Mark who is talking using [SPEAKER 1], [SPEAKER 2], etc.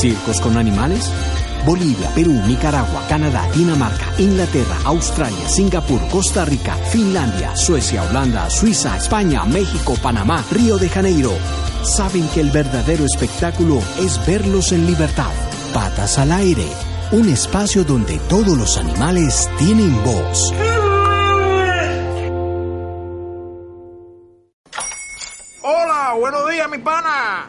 [SPEAKER 1] ¿Circos con animales? Bolivia, Perú, Nicaragua, Canadá, Dinamarca, Inglaterra, Australia, Singapur, Costa Rica, Finlandia, Suecia, Holanda, Suiza, España, México, Panamá, Río de Janeiro. Saben que el verdadero espectáculo es verlos en libertad. Patas al aire. Un espacio donde todos los animales tienen voz.
[SPEAKER 2] Hola, buenos días, mi pana.